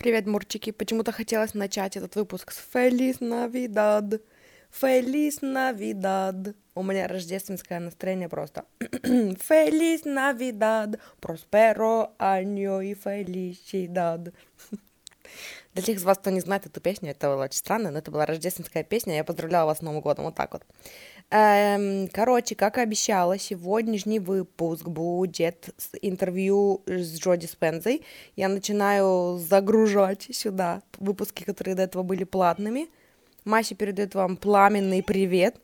Привет, Мурчики. Почему-то хотелось начать этот выпуск с Feliz Navidad. Feliz Navidad. У меня рождественское настроение просто. Feliz Navidad. Prospero año y felicidad. Для тех из вас, кто не знает эту песню, это было очень странно, но это была рождественская песня, я поздравляла вас с Новым годом, вот так вот. Эм, короче, как и обещала, сегодняшний выпуск будет с интервью с Джоди Спензой. Я начинаю загружать сюда выпуски, которые до этого были платными. Мася передает вам пламенный привет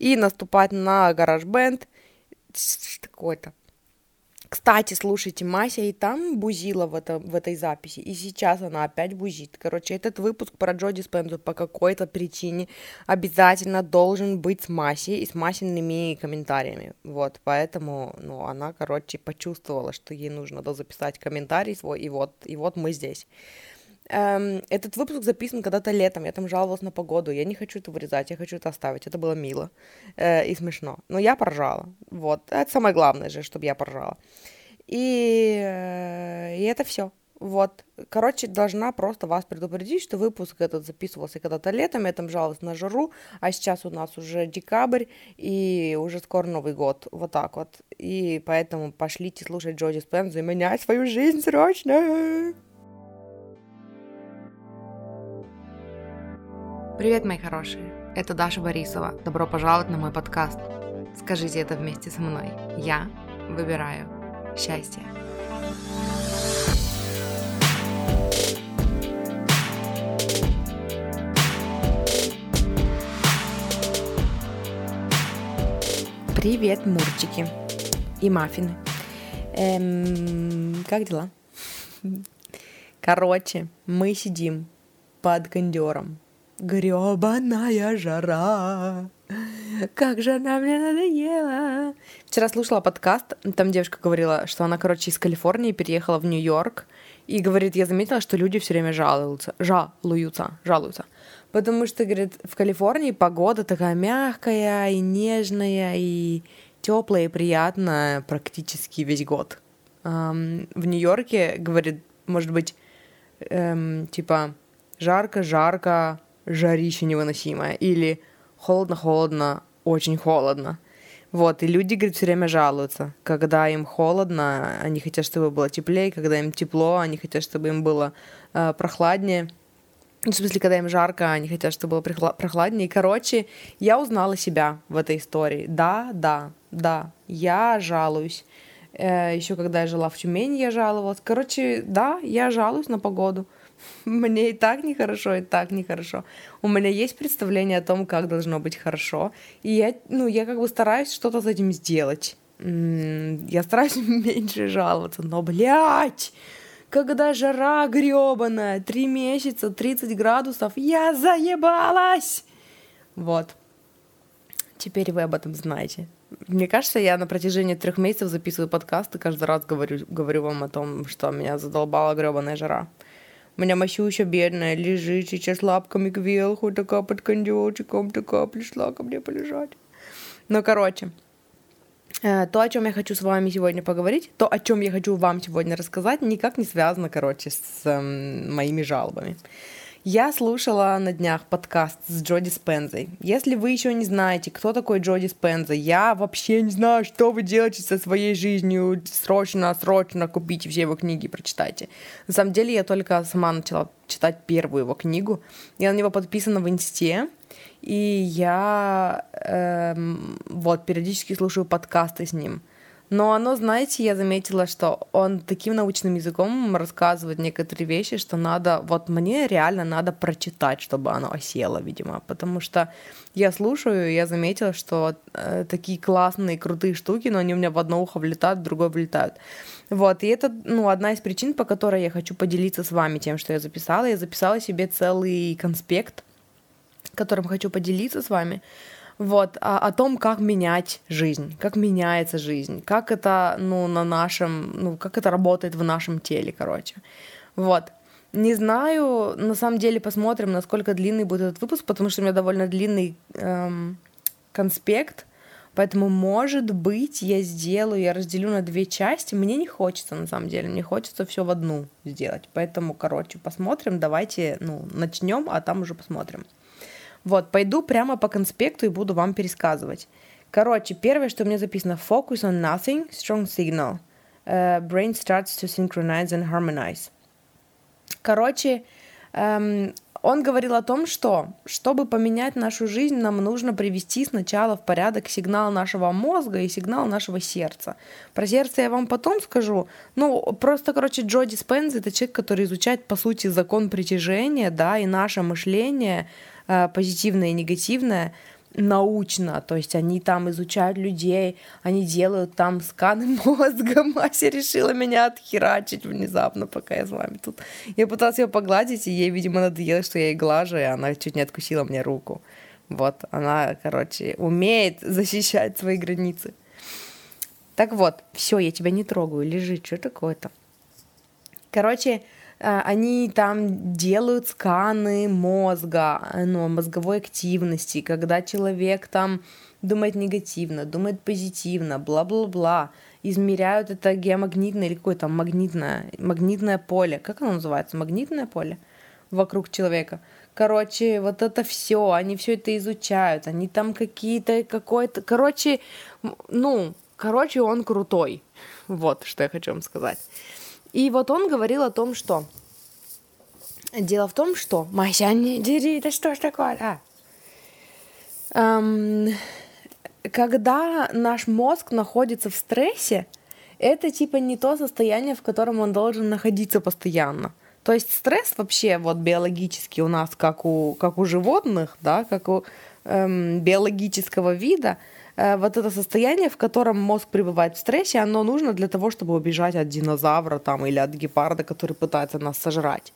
и наступать на гараж бенд. Кстати, слушайте, Мася и там бузила в, это, в этой записи, и сейчас она опять бузит. Короче, этот выпуск про Джоди Спензу по какой-то причине обязательно должен быть с Масей и с Масиными комментариями. Вот, поэтому, ну, она, короче, почувствовала, что ей нужно записать комментарий свой, и вот, и вот мы здесь. Эм, этот выпуск записан когда-то летом, я там жаловалась на погоду, я не хочу это вырезать, я хочу это оставить, это было мило э, и смешно. Но я поржала, вот, это самое главное же, чтобы я поржала. И, э, и это все. Вот, короче, должна просто вас предупредить, что выпуск этот записывался когда-то летом, я там жаловалась на жару, а сейчас у нас уже декабрь, и уже скоро Новый год, вот так вот. И поэтому пошлите слушать Джоди Спензу и менять свою жизнь срочно. Привет, мои хорошие! Это Даша Борисова. Добро пожаловать на мой подкаст. Скажите это вместе со мной. Я выбираю счастье. Привет, мурчики и маффины. Эм, как дела? Короче, мы сидим под кондером Гребаная жара. Как же она мне надоела. Вчера слушала подкаст, там девушка говорила, что она, короче, из Калифорнии переехала в Нью-Йорк. И говорит, я заметила, что люди все время жалуются, жалуются, жалуются. Потому что, говорит, в Калифорнии погода такая мягкая и нежная, и теплая и приятная практически весь год. Эм, в Нью-Йорке, говорит, может быть, эм, типа жарко-жарко, жарище невыносимое, или холодно-холодно, очень холодно. Вот, и люди, говорит, все время жалуются. Когда им холодно, они хотят, чтобы было теплее, когда им тепло, они хотят, чтобы им было э, прохладнее. Ну, в смысле, когда им жарко, они хотят, чтобы было прохладнее. Короче, я узнала себя в этой истории. Да, да, да, я жалуюсь. Э, еще когда я жила в Тюмени, я жаловалась. Короче, да, я жалуюсь на погоду. Мне и так нехорошо, и так нехорошо. У меня есть представление о том, как должно быть хорошо. И я, ну, я как бы стараюсь что-то с этим сделать. Я стараюсь меньше жаловаться, но, блядь, когда жара гребаная, три месяца, 30 градусов, я заебалась! Вот. Теперь вы об этом знаете. Мне кажется, я на протяжении трех месяцев записываю подкаст и каждый раз говорю, говорю вам о том, что меня задолбала гребаная жара. У меня Масюша бедная лежит сейчас лапками кверху, такая под кондёчиком, такая пришла ко мне полежать. Ну, короче, э, то, о чем я хочу с вами сегодня поговорить, то, о чем я хочу вам сегодня рассказать, никак не связано, короче, с эм, моими жалобами. Я слушала на днях подкаст с Джоди Спензой. Если вы еще не знаете, кто такой Джоди Спенза, я вообще не знаю, что вы делаете со своей жизнью. Срочно, срочно купите все его книги, прочитайте. На самом деле, я только сама начала читать первую его книгу. Я на него подписана в инсте. И я эм, вот периодически слушаю подкасты с ним. Но оно, знаете, я заметила, что он таким научным языком рассказывает некоторые вещи, что надо, вот мне реально надо прочитать, чтобы оно осело, видимо, потому что я слушаю, я заметила, что э, такие классные, крутые штуки, но они у меня в одно ухо влетают, в другое влетают. Вот, и это, ну, одна из причин, по которой я хочу поделиться с вами тем, что я записала. Я записала себе целый конспект, которым хочу поделиться с вами вот, о, о том, как менять жизнь, как меняется жизнь, как это, ну, на нашем, ну, как это работает в нашем теле, короче. Вот. Не знаю, на самом деле посмотрим, насколько длинный будет этот выпуск, потому что у меня довольно длинный эм, конспект. Поэтому, может быть, я сделаю, я разделю на две части. Мне не хочется, на самом деле, мне хочется все в одну сделать. Поэтому, короче, посмотрим, давайте, ну, начнем, а там уже посмотрим. Вот, пойду прямо по конспекту и буду вам пересказывать. Короче, первое, что у меня записано, focus on nothing, strong signal. Uh, brain starts to synchronize and harmonize. Короче, эм, он говорил о том, что чтобы поменять нашу жизнь, нам нужно привести сначала в порядок сигнал нашего мозга и сигнал нашего сердца. Про сердце я вам потом скажу. Ну, просто, короче, Джо Диспенз — это человек, который изучает, по сути, закон притяжения, да, и наше мышление, позитивное и негативное — научно, то есть они там изучают людей, они делают там сканы мозга. Мася решила меня отхерачить внезапно, пока я с вами тут. Я пыталась ее погладить, и ей, видимо, надоело, что я ей глажу, и она чуть не откусила мне руку. Вот, она, короче, умеет защищать свои границы. Так вот, все, я тебя не трогаю, лежи, что такое-то? Короче, Э, они там делают сканы мозга, ну, мозговой активности, когда человек там думает негативно, думает позитивно, бла-бла-бла, измеряют это геомагнитное или какое-то магнитное, магнитное поле. Как оно называется? Магнитное поле вокруг человека. Короче, вот это все, они все это изучают, они там какие-то, какой-то, короче, ну, короче, он крутой. Вот, что я хочу вам сказать. И вот он говорил о том, что... Дело в том, что... Мася, не дери, да что ж такое, а? Эм, когда наш мозг находится в стрессе, это типа не то состояние, в котором он должен находиться постоянно. То есть стресс вообще вот биологически у нас, как у, как у животных, да, как у эм, биологического вида, вот это состояние, в котором мозг пребывает в стрессе, оно нужно для того, чтобы убежать от динозавра там, или от гепарда, который пытается нас сожрать.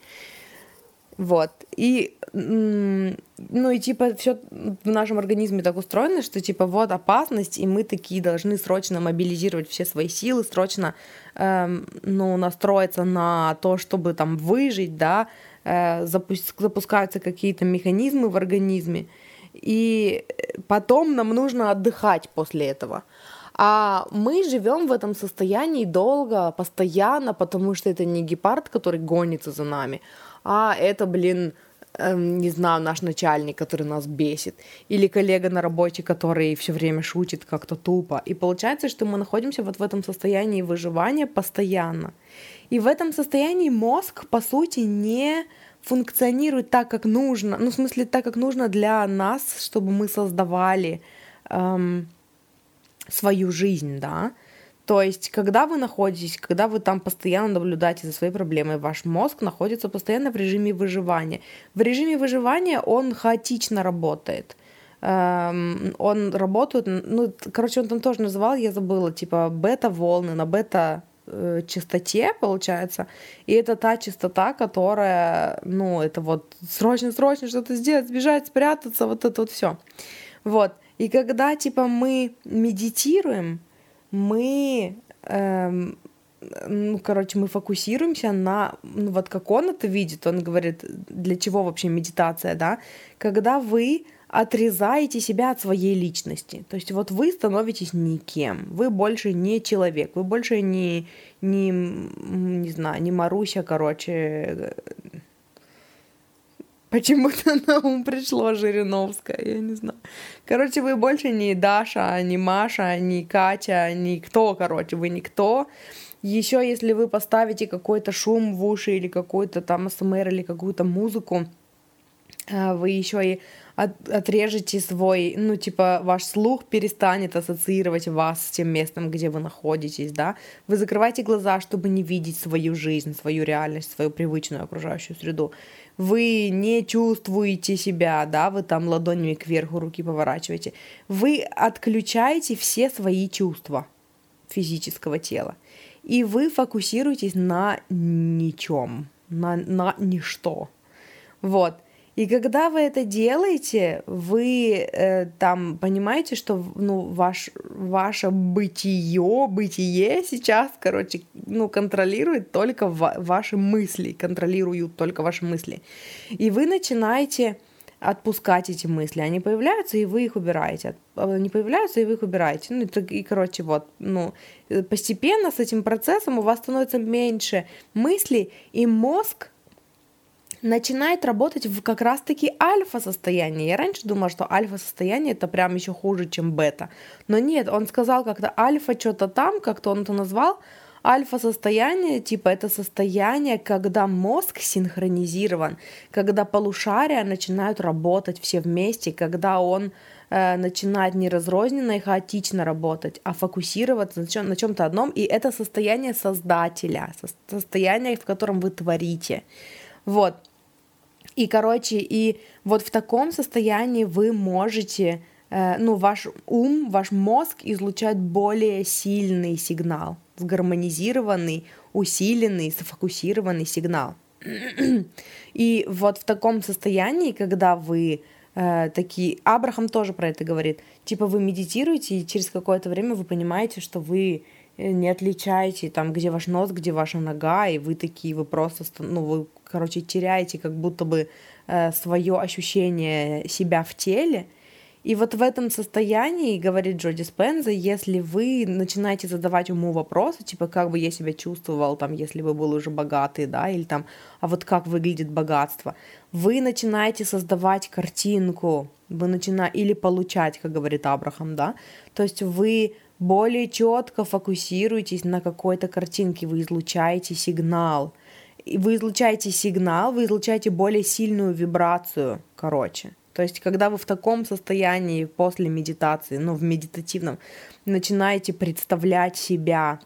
Вот. И, ну, и типа все в нашем организме так устроено, что типа вот опасность, и мы такие должны срочно мобилизировать все свои силы, срочно, эм, ну, настроиться на то, чтобы там выжить, да, э, запуск, запускаются какие-то механизмы в организме, и потом нам нужно отдыхать после этого. А мы живем в этом состоянии долго, постоянно, потому что это не гепард, который гонится за нами, а это, блин, эм, не знаю, наш начальник, который нас бесит, или коллега на работе, который все время шутит как-то тупо. И получается, что мы находимся вот в этом состоянии выживания постоянно. И в этом состоянии мозг, по сути, не функционирует так, как нужно, ну, в смысле, так, как нужно для нас, чтобы мы создавали эм, свою жизнь, да. То есть, когда вы находитесь, когда вы там постоянно наблюдаете за своей проблемой, ваш мозг находится постоянно в режиме выживания. В режиме выживания он хаотично работает. Эм, он работает, ну, короче, он там тоже называл, я забыла, типа бета-волны, на бета э, частоте, получается. И это та частота, которая, ну, это вот срочно-срочно что-то сделать, сбежать, спрятаться, вот это вот все. Вот. И когда, типа, мы медитируем, мы, эм, ну, короче, мы фокусируемся на, ну, вот как он это видит, он говорит, для чего вообще медитация, да, когда вы отрезаете себя от своей личности. То есть вот вы становитесь никем, вы больше не человек, вы больше не, не, не знаю, не Маруся, короче, Почему-то на ум пришло Жириновская, я не знаю. Короче, вы больше не Даша, не Маша, не Катя, никто, короче, вы никто. Еще если вы поставите какой-то шум в уши или какой-то там СМР или какую-то музыку, а, вы еще и от, отрежете свой, ну, типа, ваш слух перестанет ассоциировать вас с тем местом, где вы находитесь, да. Вы закрываете глаза, чтобы не видеть свою жизнь, свою реальность, свою привычную окружающую среду. Вы не чувствуете себя, да, вы там ладонями кверху руки поворачиваете. Вы отключаете все свои чувства физического тела. И вы фокусируетесь на ничем, на, на ничто. Вот. И когда вы это делаете, вы э, там понимаете, что ну, ваш, ваше бытие, бытие сейчас, короче, ну, контролирует только ва- ваши мысли, контролируют только ваши мысли. И вы начинаете отпускать эти мысли. Они появляются, и вы их убираете. Они появляются, и вы их убираете. Ну, и, и короче, вот, ну, постепенно с этим процессом у вас становится меньше мыслей, и мозг начинает работать в как раз-таки альфа-состоянии. Я раньше думала, что альфа-состояние это прям еще хуже, чем бета. Но нет, он сказал как-то альфа что-то там, как-то он это назвал. Альфа-состояние, типа, это состояние, когда мозг синхронизирован, когда полушария начинают работать все вместе, когда он э, начинает не разрозненно и хаотично работать, а фокусироваться на, чем- на чем-то одном. И это состояние создателя, состояние, в котором вы творите. Вот. И, короче, и вот в таком состоянии вы можете, э, ну, ваш ум, ваш мозг излучает более сильный сигнал, сгармонизированный, усиленный, сфокусированный сигнал. И вот в таком состоянии, когда вы э, такие, Абрахам тоже про это говорит, типа вы медитируете, и через какое-то время вы понимаете, что вы э, не отличаете, там, где ваш нос, где ваша нога, и вы такие, вы просто, ну, вы короче, теряете как будто бы э, свое ощущение себя в теле. И вот в этом состоянии, говорит Джоди Спенза, если вы начинаете задавать ему вопросы, типа, как бы я себя чувствовал, там, если бы был уже богатый, да, или там, а вот как выглядит богатство, вы начинаете создавать картинку, вы начинаете, или получать, как говорит Абрахам, да, то есть вы более четко фокусируетесь на какой-то картинке, вы излучаете сигнал, вы излучаете сигнал, вы излучаете более сильную вибрацию, короче. То есть, когда вы в таком состоянии после медитации, ну, в медитативном, начинаете представлять себя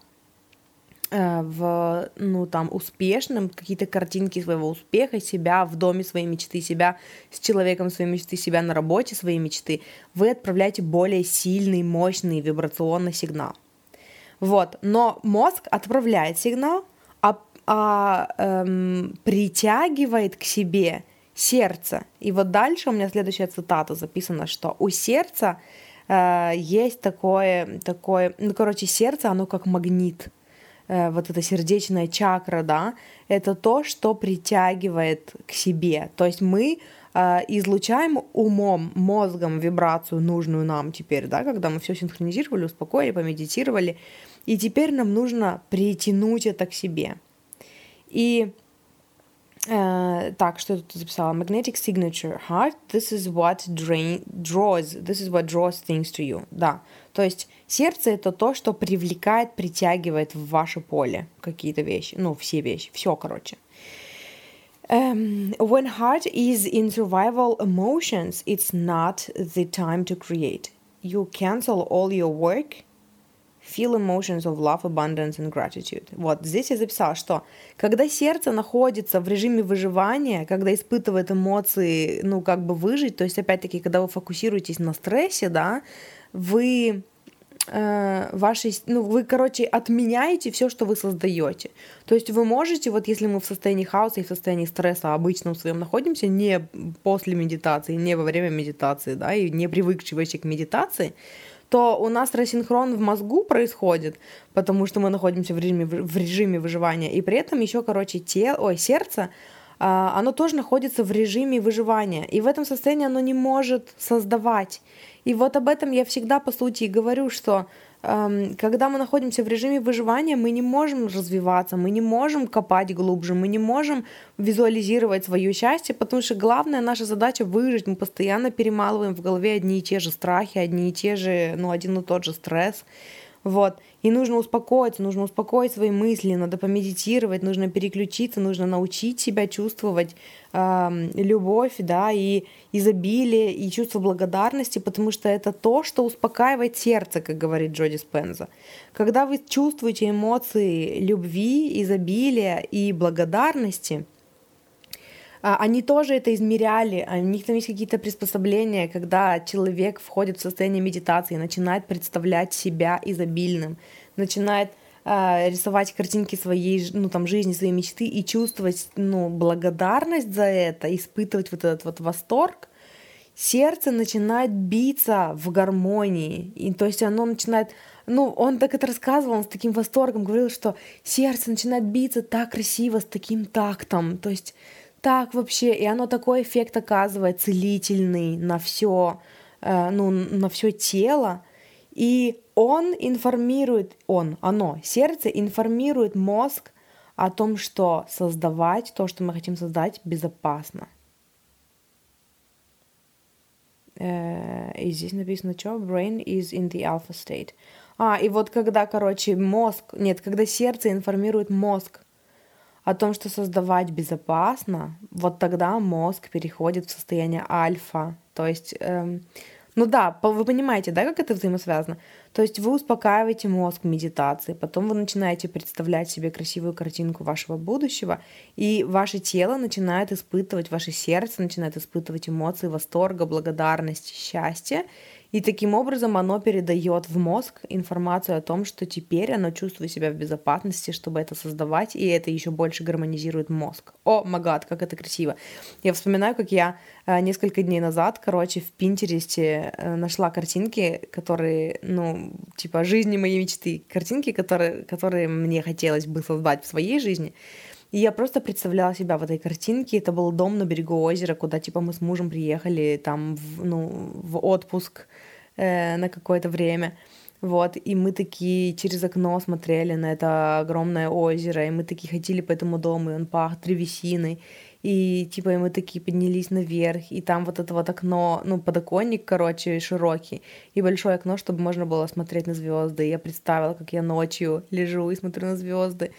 э, в, ну, там, успешным, какие-то картинки своего успеха, себя в доме своей мечты, себя с человеком своей мечты, себя на работе своей мечты, вы отправляете более сильный, мощный вибрационный сигнал. Вот, но мозг отправляет сигнал, а эм, притягивает к себе сердце. И вот дальше у меня следующая цитата записана, что у сердца э, есть такое, такое, ну, короче, сердце, оно как магнит. Э, вот эта сердечная чакра, да, это то, что притягивает к себе. То есть мы э, излучаем умом, мозгом вибрацию нужную нам теперь, да, когда мы все синхронизировали, успокоили, помедитировали, и теперь нам нужно притянуть это к себе. И э, так, что я тут записала? Magnetic signature heart. This is what drain, draws. This is what draws things to you. Да. То есть сердце это то, что привлекает, притягивает в ваше поле какие-то вещи. Ну, все вещи. Все, короче. Um, when heart is in survival emotions, it's not the time to create. You cancel all your work Feel emotions of love, abundance and gratitude. Вот здесь я записала, что когда сердце находится в режиме выживания, когда испытывает эмоции, ну, как бы выжить, то есть, опять-таки, когда вы фокусируетесь на стрессе, да, вы э, ваши, ну, вы, короче, отменяете все, что вы создаете. То есть вы можете, вот если мы в состоянии хаоса и в состоянии стресса обычном своем находимся, не после медитации, не во время медитации, да, и не привыкшие вообще к медитации, то у нас рассинхрон в мозгу происходит, потому что мы находимся в режиме, в режиме выживания, и при этом еще, короче, тело, ой, сердце, а, оно тоже находится в режиме выживания, и в этом состоянии оно не может создавать. И вот об этом я всегда, по сути, и говорю, что когда мы находимся в режиме выживания, мы не можем развиваться, мы не можем копать глубже, мы не можем визуализировать свое счастье, потому что главная наша задача выжить. Мы постоянно перемалываем в голове одни и те же страхи, одни и те же, ну, один и тот же стресс. Вот. И нужно успокоиться, нужно успокоить свои мысли, надо помедитировать, нужно переключиться, нужно научить себя чувствовать э, любовь, да, и изобилие, и чувство благодарности, потому что это то, что успокаивает сердце, как говорит Джоди Спенза. Когда вы чувствуете эмоции любви, изобилия и благодарности, они тоже это измеряли, у них там есть какие-то приспособления, когда человек входит в состояние медитации, начинает представлять себя изобильным, начинает э, рисовать картинки своей ну, там, жизни, своей мечты и чувствовать ну, благодарность за это, испытывать вот этот вот восторг, сердце начинает биться в гармонии. И, то есть оно начинает... Ну, он так это рассказывал, он с таким восторгом говорил, что сердце начинает биться так красиво, с таким тактом. То есть так вообще, и оно такой эффект оказывает целительный на все, э, ну, на все тело, и он информирует, он, оно, сердце информирует мозг о том, что создавать то, что мы хотим создать, безопасно. Э, и здесь написано, что brain is in the alpha state. А, и вот когда, короче, мозг, нет, когда сердце информирует мозг о том, что создавать безопасно, вот тогда мозг переходит в состояние альфа. То есть эм, ну да, вы понимаете, да, как это взаимосвязано? То есть вы успокаиваете мозг медитацией, потом вы начинаете представлять себе красивую картинку вашего будущего, и ваше тело начинает испытывать, ваше сердце начинает испытывать эмоции восторга, благодарности, счастья, и таким образом оно передает в мозг информацию о том, что теперь оно чувствует себя в безопасности, чтобы это создавать, и это еще больше гармонизирует мозг. О, магад, как это красиво. Я вспоминаю, как я э, несколько дней назад, короче, в Пинтересте э, нашла картинки, которые, ну, типа жизни моей мечты, картинки, которые, которые мне хотелось бы создать в своей жизни. И я просто представляла себя в этой картинке. Это был дом на берегу озера, куда типа мы с мужем приехали там в, ну, в отпуск э, на какое-то время. Вот, и мы такие через окно смотрели на это огромное озеро, и мы такие ходили по этому дому, и он пах древесиной, и типа и мы такие поднялись наверх, и там вот это вот окно, ну, подоконник, короче, широкий, и большое окно, чтобы можно было смотреть на звезды. Я представила, как я ночью лежу и смотрю на звезды,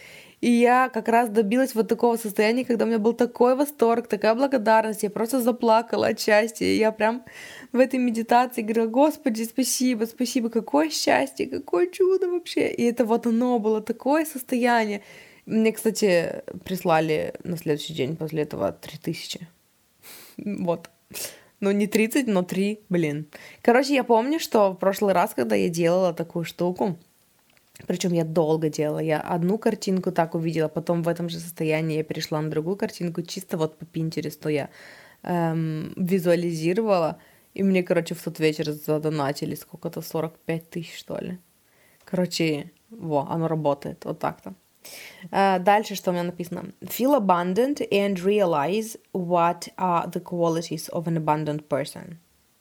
и я как раз добилась вот такого состояния, когда у меня был такой восторг, такая благодарность, я просто заплакала от счастья. Я прям в этой медитации говорила, Господи, спасибо, спасибо, какое счастье, какое чудо вообще. И это вот оно было такое состояние. Мне, кстати, прислали на следующий день после этого 3000. Вот. Ну, не 30, но 3, блин. Короче, я помню, что в прошлый раз, когда я делала такую штуку, причем я долго делала. Я одну картинку так увидела, потом в этом же состоянии я перешла на другую картинку, чисто вот по Пинтересту я эм, визуализировала. И мне, короче, в тот вечер задонатили сколько-то, 45 тысяч, что ли. Короче, во, оно работает, вот так-то. Uh, дальше что у меня написано? Feel abundant and realize what are the qualities of an abundant person.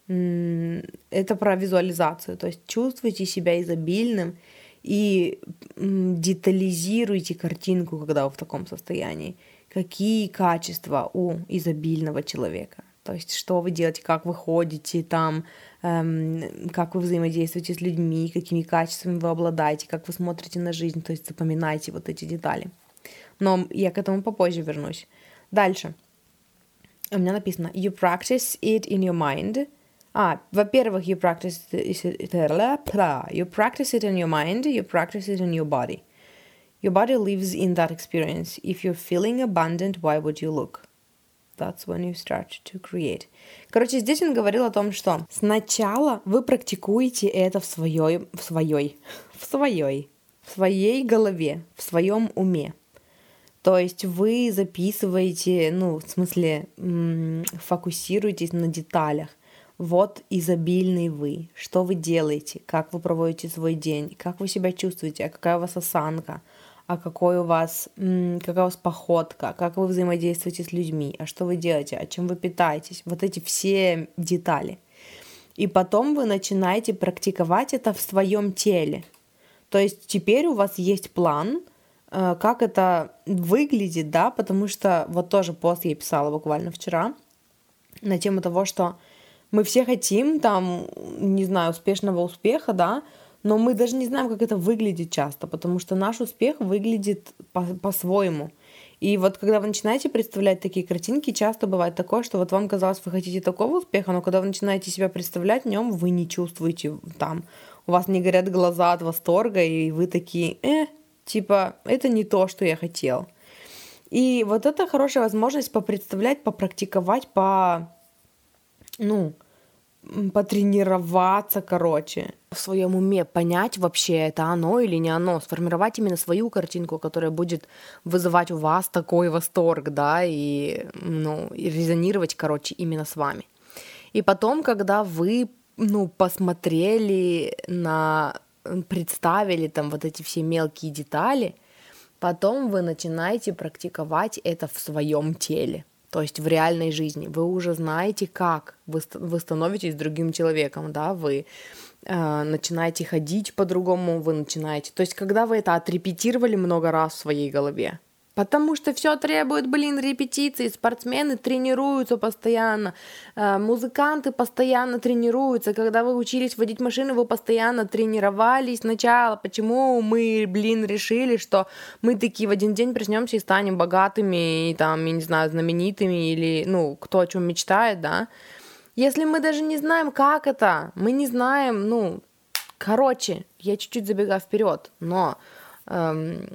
Mm, это про визуализацию, то есть чувствуйте себя изобильным и детализируйте картинку, когда вы в таком состоянии. Какие качества у изобильного человека? То есть, что вы делаете, как вы ходите там, эм, как вы взаимодействуете с людьми, какими качествами вы обладаете, как вы смотрите на жизнь. То есть, запоминайте вот эти детали. Но я к этому попозже вернусь. Дальше. У меня написано You practice it in your mind – а, во-первых, you practice it, you practice it in your mind, you practice it in your body. Your body lives in that experience. If you're feeling abundant, why would you look? That's when you start to create. Короче, здесь он говорил о том, что сначала вы практикуете это в своей, в своей, в своей, в своей голове, в своем уме. То есть вы записываете, ну, в смысле, фокусируетесь на деталях. Вот изобильный вы. Что вы делаете? Как вы проводите свой день? Как вы себя чувствуете? А какая у вас осанка? А какой у вас, какая у вас походка? Как вы взаимодействуете с людьми? А что вы делаете? А чем вы питаетесь? Вот эти все детали. И потом вы начинаете практиковать это в своем теле. То есть теперь у вас есть план, э, как это выглядит, да, потому что вот тоже пост я писала буквально вчера на тему того, что мы все хотим там, не знаю, успешного успеха, да, но мы даже не знаем, как это выглядит часто, потому что наш успех выглядит по- по-своему. И вот когда вы начинаете представлять такие картинки, часто бывает такое, что вот вам казалось, вы хотите такого успеха, но когда вы начинаете себя представлять в нем, вы не чувствуете там, у вас не горят глаза от восторга, и вы такие, э, типа, это не то, что я хотел. И вот это хорошая возможность попредставлять, попрактиковать, по, ну, потренироваться, короче, в своем уме понять вообще, это оно или не оно, сформировать именно свою картинку, которая будет вызывать у вас такой восторг, да, и, ну, и резонировать, короче, именно с вами. И потом, когда вы, ну, посмотрели на, представили там вот эти все мелкие детали, потом вы начинаете практиковать это в своем теле. То есть в реальной жизни. Вы уже знаете, как вы, вы становитесь другим человеком, да, вы э, начинаете ходить по-другому, вы начинаете... То есть когда вы это отрепетировали много раз в своей голове, Потому что все требует, блин, репетиций. Спортсмены тренируются постоянно, э, музыканты постоянно тренируются. Когда вы учились водить машины, вы постоянно тренировались сначала. Почему мы, блин, решили, что мы такие в один день проснемся и станем богатыми, и там, я не знаю, знаменитыми, или, ну, кто о чем мечтает, да? Если мы даже не знаем, как это, мы не знаем, ну, короче, я чуть-чуть забегаю вперед, но эм,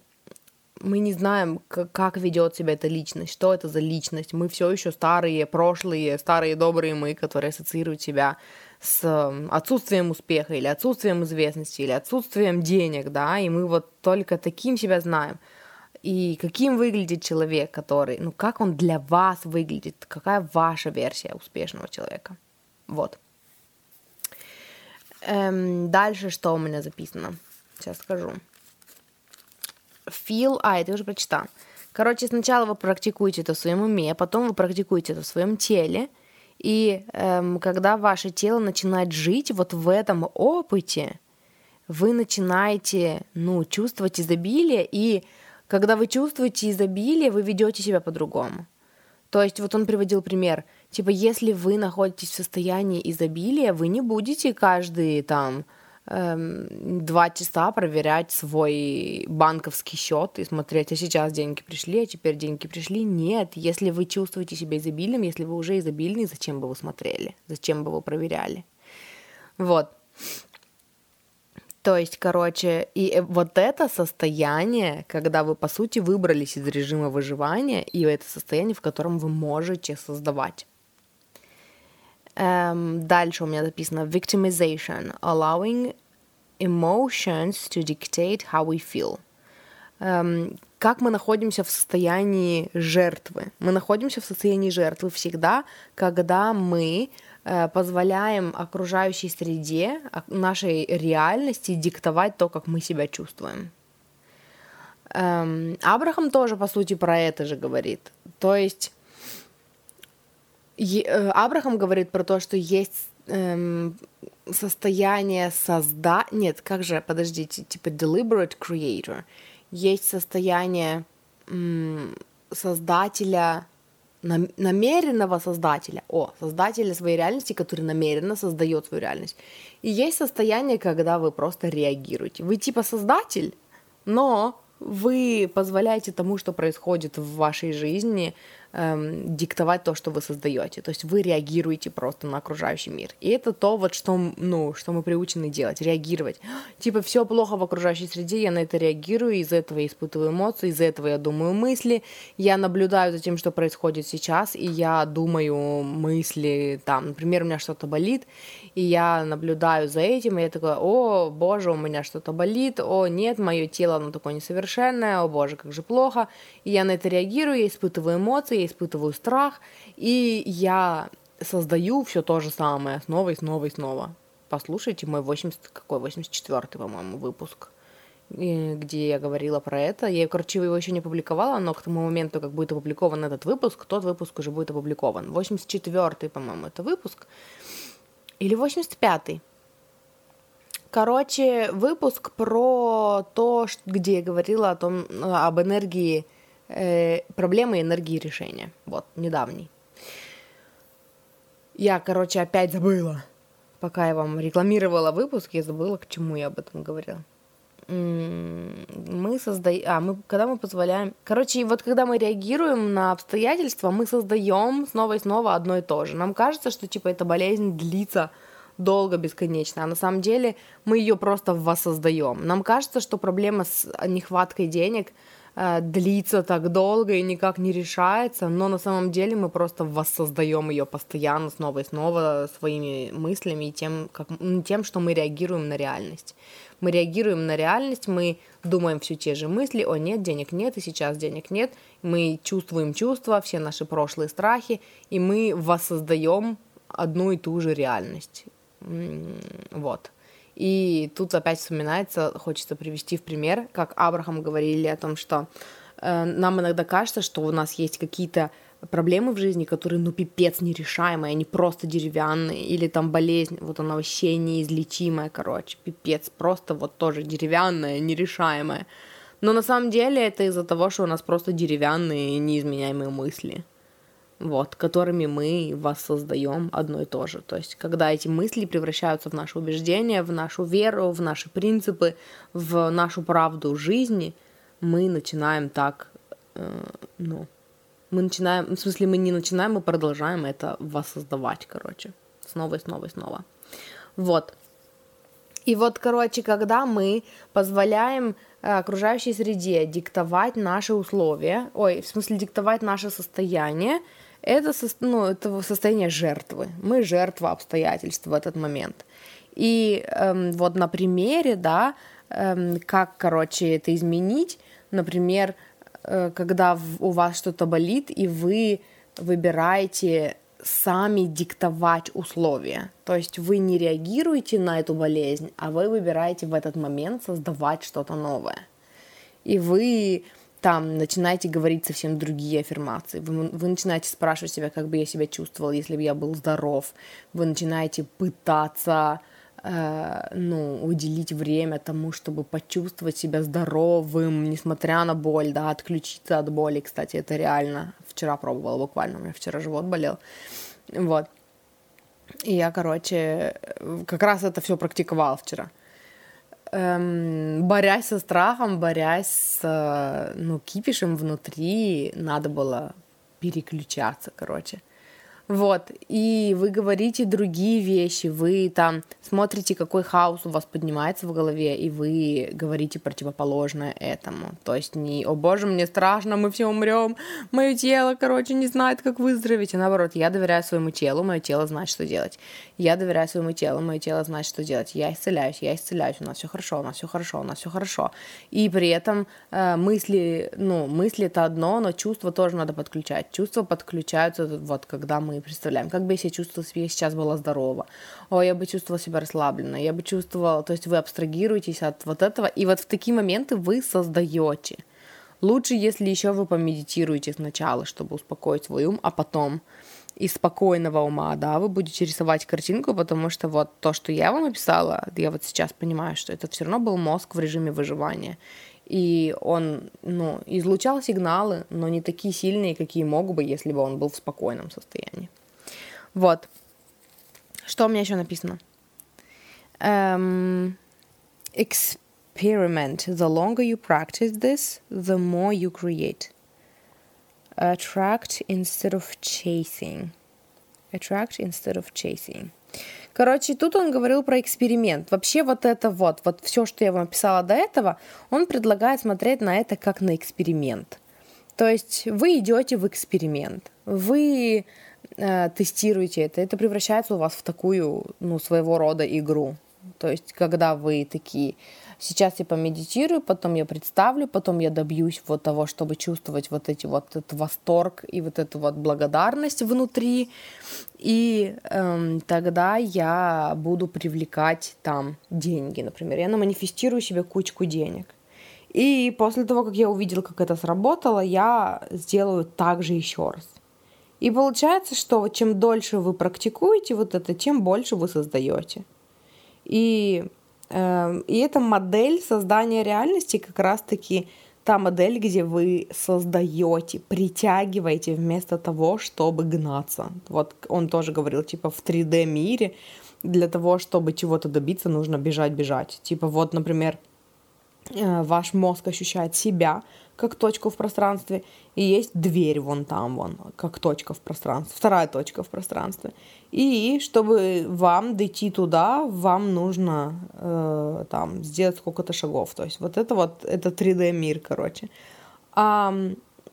мы не знаем, как, ведет себя эта личность, что это за личность. Мы все еще старые, прошлые, старые добрые мы, которые ассоциируют себя с отсутствием успеха или отсутствием известности или отсутствием денег, да, и мы вот только таким себя знаем. И каким выглядит человек, который, ну как он для вас выглядит, какая ваша версия успешного человека. Вот. Эм, дальше что у меня записано? Сейчас скажу feel, а, это я уже прочитала. Короче, сначала вы практикуете это в своем уме, потом вы практикуете это в своем теле, и эм, когда ваше тело начинает жить вот в этом опыте, вы начинаете, ну, чувствовать изобилие, и когда вы чувствуете изобилие, вы ведете себя по-другому. То есть вот он приводил пример, типа, если вы находитесь в состоянии изобилия, вы не будете каждый там два часа проверять свой банковский счет и смотреть, а сейчас деньги пришли, а теперь деньги пришли. Нет, если вы чувствуете себя изобильным, если вы уже изобильный, зачем бы вы смотрели, зачем бы вы проверяли. Вот. То есть, короче, и э, вот это состояние, когда вы, по сути, выбрались из режима выживания, и это состояние, в котором вы можете создавать. Um, дальше у меня записано victimization, allowing emotions to dictate how we feel. Um, как мы находимся в состоянии жертвы? Мы находимся в состоянии жертвы всегда, когда мы uh, позволяем окружающей среде, нашей реальности диктовать то, как мы себя чувствуем. Um, Абрахам тоже, по сути, про это же говорит. То есть Э, Абрахам говорит про то, что есть эм, состояние созда... Нет, как же, подождите, типа deliberate creator. Есть состояние м, создателя, нам, намеренного создателя. О, создателя своей реальности, который намеренно создает свою реальность. И есть состояние, когда вы просто реагируете. Вы типа создатель, но вы позволяете тому, что происходит в вашей жизни, эм, диктовать то, что вы создаете. То есть вы реагируете просто на окружающий мир. И это то, вот что, ну, что мы приучены делать, реагировать. Типа все плохо в окружающей среде, я на это реагирую, из-за этого я испытываю эмоции, из-за этого я думаю мысли, я наблюдаю за тем, что происходит сейчас, и я думаю мысли, там, например, у меня что-то болит, и я наблюдаю за этим, и я такая, о, боже, у меня что-то болит, о, нет, мое тело, оно такое несовершенное, о, боже, как же плохо, и я на это реагирую, я испытываю эмоции, я испытываю страх, и я создаю все то же самое снова и снова и снова. Послушайте мой 80, какой, 84-й, по-моему, выпуск, где я говорила про это. Я, короче, его еще не публиковала, но к тому моменту, как будет опубликован этот выпуск, тот выпуск уже будет опубликован. 84-й, по-моему, это выпуск. Или 85-й. Короче, выпуск про то, где я говорила о том, об энергии э, проблемы энергии решения. Вот, недавний. Я, короче, опять забыла. Пока я вам рекламировала выпуск, я забыла, к чему я об этом говорила. Мы создаем... А, мы, когда мы позволяем... Короче, вот когда мы реагируем на обстоятельства, мы создаем снова и снова одно и то же. Нам кажется, что, типа, эта болезнь длится долго, бесконечно, а на самом деле мы ее просто воссоздаем. Нам кажется, что проблема с нехваткой денег — длится так долго и никак не решается, но на самом деле мы просто воссоздаем ее постоянно снова и снова своими мыслями и тем, как, тем, что мы реагируем на реальность. Мы реагируем на реальность, мы думаем все те же мысли, о нет, денег нет, и сейчас денег нет, мы чувствуем чувства, все наши прошлые страхи, и мы воссоздаем одну и ту же реальность. Вот. И тут опять вспоминается, хочется привести в пример, как Абрахам говорили о том, что э, нам иногда кажется, что у нас есть какие-то проблемы в жизни, которые, ну, пипец нерешаемые, они просто деревянные, или там болезнь, вот она вообще неизлечимая, короче, пипец, просто вот тоже деревянная, нерешаемая. Но на самом деле это из-за того, что у нас просто деревянные неизменяемые мысли вот, которыми мы воссоздаем одно и то же. То есть, когда эти мысли превращаются в наши убеждения, в нашу веру, в наши принципы, в нашу правду жизни, мы начинаем так, э, ну, мы начинаем, в смысле, мы не начинаем, мы продолжаем это воссоздавать, короче, снова и снова и снова. Вот. И вот, короче, когда мы позволяем э, окружающей среде диктовать наши условия, ой, в смысле диктовать наше состояние, это, ну, это состояние жертвы. Мы жертва обстоятельств в этот момент. И эм, вот на примере, да, эм, как, короче, это изменить, например, э, когда у вас что-то болит, и вы выбираете сами диктовать условия. То есть вы не реагируете на эту болезнь, а вы выбираете в этот момент создавать что-то новое. И вы там начинаете говорить совсем другие аффирмации. Вы, вы начинаете спрашивать себя, как бы я себя чувствовал, если бы я был здоров. Вы начинаете пытаться э, ну, уделить время тому, чтобы почувствовать себя здоровым, несмотря на боль, да, отключиться от боли, кстати, это реально. Вчера пробовала буквально, у меня вчера живот болел. Вот. И я, короче, как раз это все практиковала вчера эм, борясь со страхом, борясь с э, ну, кипишем внутри, надо было переключаться, короче. Вот, и вы говорите другие вещи, вы там смотрите, какой хаос у вас поднимается в голове, и вы говорите противоположное этому. То есть не «О боже, мне страшно, мы все умрем, мое тело, короче, не знает, как выздороветь», а наоборот, я доверяю своему телу, мое тело знает, что делать. Я доверяю своему телу, мое тело знает, что делать. Я исцеляюсь, я исцеляюсь, у нас все хорошо, у нас все хорошо, у нас все хорошо. И при этом э, мысли, ну, мысли это одно, но чувства тоже надо подключать. Чувства подключаются вот когда мы представляем, как бы я себя чувствовала, если я сейчас была здорова. О, я бы чувствовала себя расслабленно, я бы чувствовала, то есть вы абстрагируетесь от вот этого, и вот в такие моменты вы создаете. Лучше, если еще вы помедитируете сначала, чтобы успокоить свой ум, а потом из спокойного ума, да, вы будете рисовать картинку, потому что вот то, что я вам описала, я вот сейчас понимаю, что это все равно был мозг в режиме выживания. И он, ну, излучал сигналы, но не такие сильные, какие мог бы, если бы он был в спокойном состоянии. Вот. Что у меня еще написано? Um, experiment. The longer you practice this, the more you create. Attract instead of chasing. Attract instead of chasing. Короче, тут он говорил про эксперимент. Вообще вот это вот, вот все, что я вам описала до этого, он предлагает смотреть на это как на эксперимент. То есть вы идете в эксперимент, вы э, тестируете это, это превращается у вас в такую, ну, своего рода игру. То есть, когда вы такие, сейчас я помедитирую, потом я представлю, потом я добьюсь вот того, чтобы чувствовать вот эти вот этот восторг и вот эту вот благодарность внутри, и эм, тогда я буду привлекать там деньги, например, я наманифестирую себе кучку денег. И после того, как я увидела, как это сработало, я сделаю так же еще раз. И получается, что чем дольше вы практикуете вот это, тем больше вы создаете. И, и эта модель создания реальности как раз-таки та модель, где вы создаете, притягиваете вместо того, чтобы гнаться. Вот он тоже говорил, типа, в 3D мире для того, чтобы чего-то добиться, нужно бежать, бежать. Типа, вот, например, э, ваш мозг ощущает себя как точку в пространстве, и есть дверь вон там, вон, как точка в пространстве, вторая точка в пространстве. И чтобы вам дойти туда, вам нужно э, там сделать сколько-то шагов. То есть вот это вот, это 3D мир, короче. А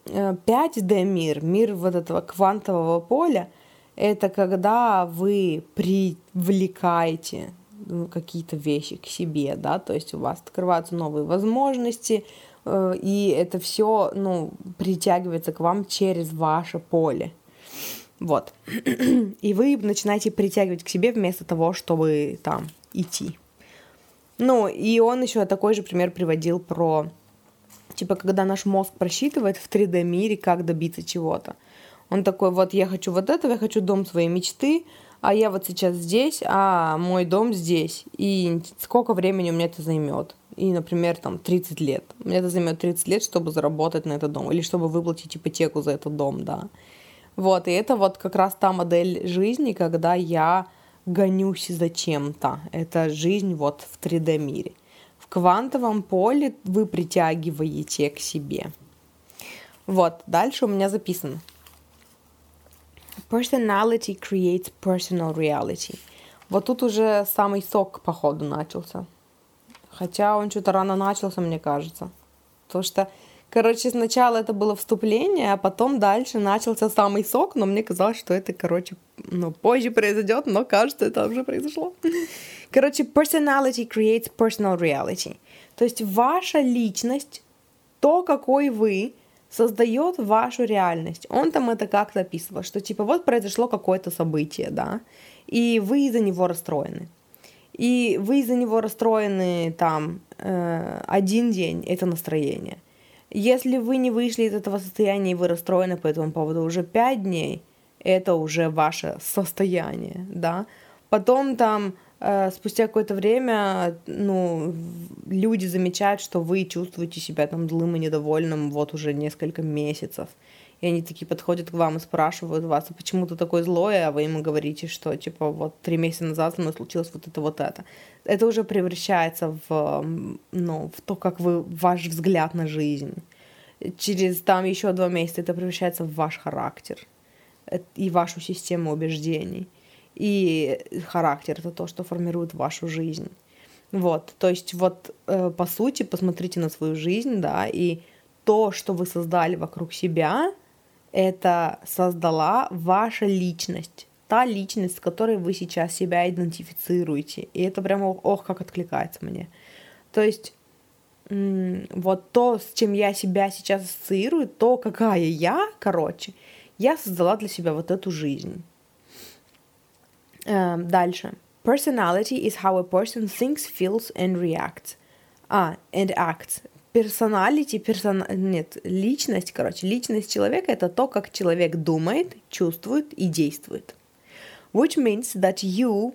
5D э, мир, вот этого квантового поля, это когда вы привлекаете ну, какие-то вещи к себе, да, то есть у вас открываются новые возможности, и это все, ну, притягивается к вам через ваше поле. Вот. И вы начинаете притягивать к себе вместо того, чтобы там идти. Ну, и он еще такой же пример приводил про, типа, когда наш мозг просчитывает в 3D мире, как добиться чего-то. Он такой, вот я хочу вот этого, я хочу дом своей мечты, а я вот сейчас здесь, а мой дом здесь. И сколько времени у меня это займет? И, например, там 30 лет. Мне это займет 30 лет, чтобы заработать на этот дом. Или чтобы выплатить ипотеку за этот дом, да. Вот, и это вот как раз та модель жизни, когда я гонюсь за чем-то. Это жизнь вот в 3D-мире. В квантовом поле вы притягиваете к себе. Вот, дальше у меня записано. Personality creates personal reality. Вот тут уже самый сок, походу, начался. Хотя он что-то рано начался, мне кажется. Потому что, короче, сначала это было вступление, а потом дальше начался самый сок, но мне казалось, что это, короче, ну, позже произойдет, но кажется, это уже произошло. Короче, personality creates personal reality. То есть ваша личность, то, какой вы, создает вашу реальность. Он там это как-то описывал, что типа вот произошло какое-то событие, да, и вы из-за него расстроены и вы из-за него расстроены там э, один день, это настроение. Если вы не вышли из этого состояния и вы расстроены по этому поводу уже пять дней, это уже ваше состояние, да. Потом там э, спустя какое-то время, ну, люди замечают, что вы чувствуете себя там злым и недовольным вот уже несколько месяцев и они такие подходят к вам и спрашивают вас, а почему ты такой злой, а вы ему говорите, что, типа, вот три месяца назад со мной случилось вот это, вот это. Это уже превращается в, ну, в то, как вы, ваш взгляд на жизнь. Через там еще два месяца это превращается в ваш характер э, и вашу систему убеждений. И характер — это то, что формирует вашу жизнь. Вот, то есть вот э, по сути посмотрите на свою жизнь, да, и то, что вы создали вокруг себя — это создала ваша личность, та личность, с которой вы сейчас себя идентифицируете. И это прямо, ох, как откликается мне. То есть вот то, с чем я себя сейчас ассоциирую, то, какая я, короче, я создала для себя вот эту жизнь. Эм, дальше. Personality is how a person thinks, feels and reacts. А, and acts персоналити, персон... нет, личность, короче, личность человека это то, как человек думает, чувствует и действует. Which means that you,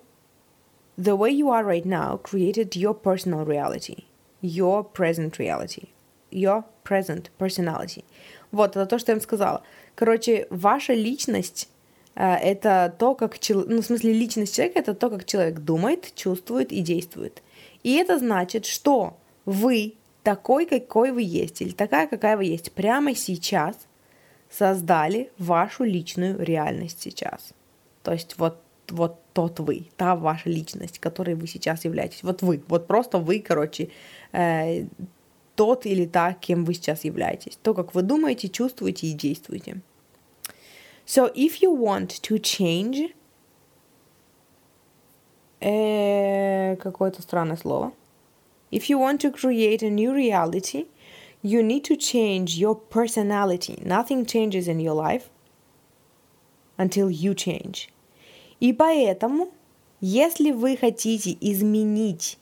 the way you are right now, created your personal reality, your present reality, your present personality. Вот, это то, что я им сказала. Короче, ваша личность э, это то, как человек, ну, в смысле, личность человека это то, как человек думает, чувствует и действует. И это значит, что вы такой, какой вы есть, или такая, какая вы есть, прямо сейчас создали вашу личную реальность сейчас. То есть вот, вот тот вы, та ваша личность, которой вы сейчас являетесь. Вот вы, вот просто вы, короче, э, тот или та, кем вы сейчас являетесь. То, как вы думаете, чувствуете и действуете. So if you want to change... Э, какое-то странное слово. If you want to create a new reality, you need to change your personality. Nothing changes in your life until you change. И поэтому, если вы хотите изменить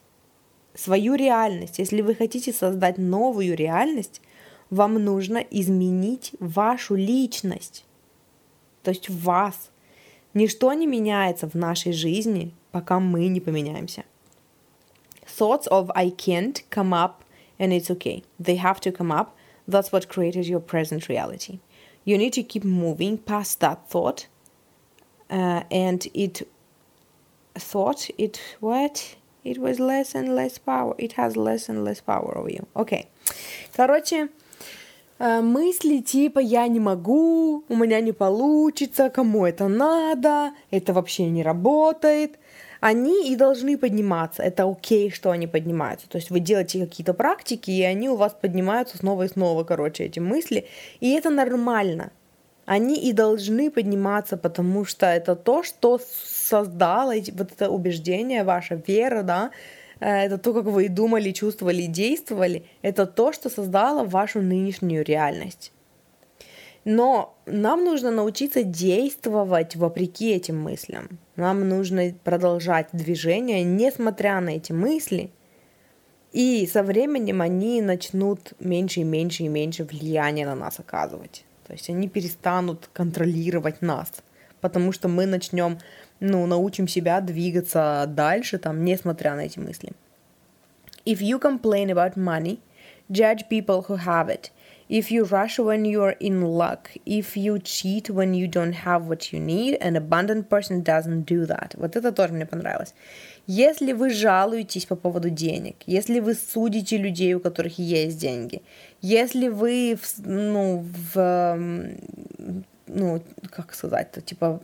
свою реальность, если вы хотите создать новую реальность, вам нужно изменить вашу личность, то есть вас. Ничто не меняется в нашей жизни, пока мы не поменяемся. thoughts of I can't come up and it's okay. They have to come up. That's what created your present reality. You need to keep moving past that thought. Uh, and it thought it what? It was less and less power. It has less and less power over you. Okay. Короче, мысли типа «я не могу», «у меня не получится», «кому это надо», «это вообще не работает», они и должны подниматься. Это окей, что они поднимаются. То есть вы делаете какие-то практики, и они у вас поднимаются снова и снова, короче, эти мысли. И это нормально. Они и должны подниматься, потому что это то, что создало эти, вот это убеждение, ваша вера, да, э, это то, как вы думали, чувствовали, действовали, это то, что создало вашу нынешнюю реальность. Но нам нужно научиться действовать вопреки этим мыслям. Нам нужно продолжать движение, несмотря на эти мысли. И со временем они начнут меньше и меньше и меньше влияния на нас оказывать. То есть они перестанут контролировать нас, потому что мы начнем, ну, научим себя двигаться дальше, там, несмотря на эти мысли. If you complain about money, judge people who have it. If you rush when you're in luck, if you cheat when you don't have what you need, an abundant person doesn't do that. Вот это тоже мне понравилось. Если вы жалуетесь по поводу денег, если вы судите людей, у которых есть деньги, если вы, ну, в, ну, как сказать-то, типа,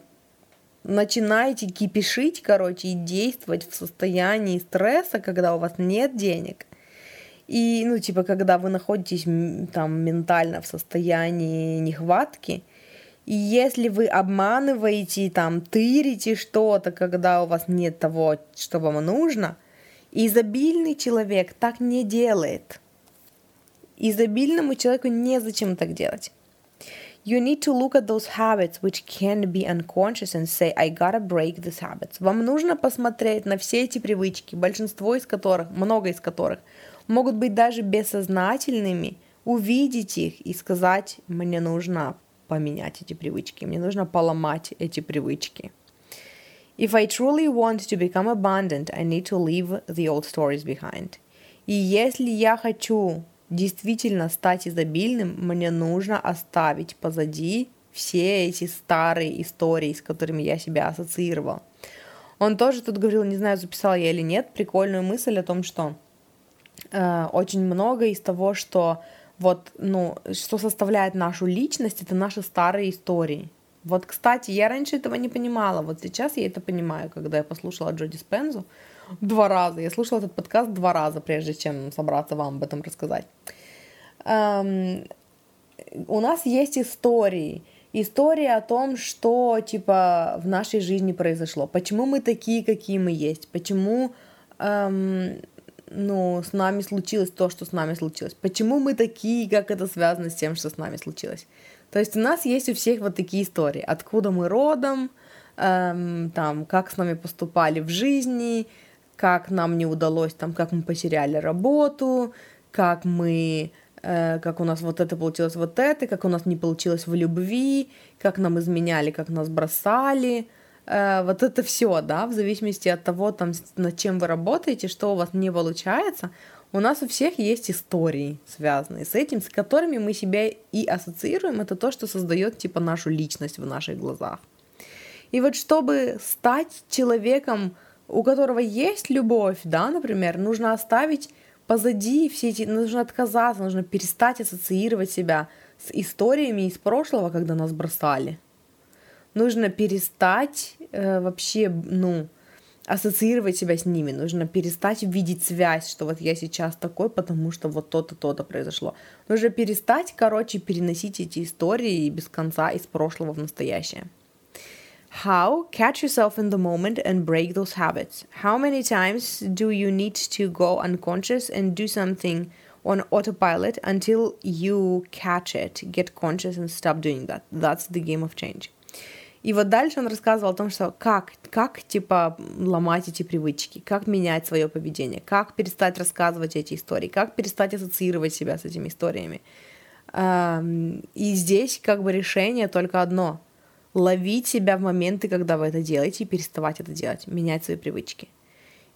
начинаете кипишить, короче, и действовать в состоянии стресса, когда у вас нет денег, и, ну, типа, когда вы находитесь там ментально в состоянии нехватки, и если вы обманываете, там, тырите что-то, когда у вас нет того, что вам нужно, изобильный человек так не делает. Изобильному человеку незачем так делать. You need to look at those habits which can be unconscious and say, I gotta break these habits. Вам нужно посмотреть на все эти привычки, большинство из которых, много из которых, могут быть даже бессознательными, увидеть их и сказать, мне нужно поменять эти привычки, мне нужно поломать эти привычки. If I truly want to become abundant, I need to leave the old stories behind. И если я хочу действительно стать изобильным, мне нужно оставить позади все эти старые истории, с которыми я себя ассоциировал. Он тоже тут говорил, не знаю, записал я или нет, прикольную мысль о том, что э, очень много из того, что вот, ну, что составляет нашу личность, это наши старые истории. Вот, кстати, я раньше этого не понимала, вот сейчас я это понимаю, когда я послушала Джоди Спензу, Два раза. Я слушала этот подкаст два раза, прежде чем собраться вам об этом рассказать. Эм, у нас есть истории. История о том, что, типа, в нашей жизни произошло. Почему мы такие, какие мы есть. Почему, эм, ну, с нами случилось то, что с нами случилось. Почему мы такие, как это связано с тем, что с нами случилось. То есть у нас есть у всех вот такие истории. Откуда мы родом, эм, там, как с нами поступали в жизни, как нам не удалось, там, как мы потеряли работу, как мы, э, как у нас вот это получилось вот это, как у нас не получилось в любви, как нам изменяли, как нас бросали, вот это все, да, в зависимости от того, там, над чем вы работаете, что у вас не получается, у нас у всех есть истории, связанные с этим, с которыми мы себя и ассоциируем, это то, что создает, типа, нашу личность в наших глазах. И вот чтобы стать человеком, у которого есть любовь, да, например, нужно оставить позади все эти, нужно отказаться, нужно перестать ассоциировать себя с историями из прошлого, когда нас бросали. Нужно перестать э, вообще, ну, ассоциировать себя с ними, нужно перестать видеть связь, что вот я сейчас такой, потому что вот то-то, то-то произошло. Нужно перестать, короче, переносить эти истории без конца из прошлого в настоящее. How? Catch yourself in the moment and break those habits. How many times do you need to go unconscious and do something on autopilot until you catch it, get conscious and stop doing that? That's the game of change. И вот дальше он рассказывал о том, что как, как типа ломать эти привычки, как менять свое поведение, как перестать рассказывать эти истории, как перестать ассоциировать себя с этими историями. И здесь как бы решение только одно ловить себя в моменты, когда вы это делаете, и переставать это делать, менять свои привычки.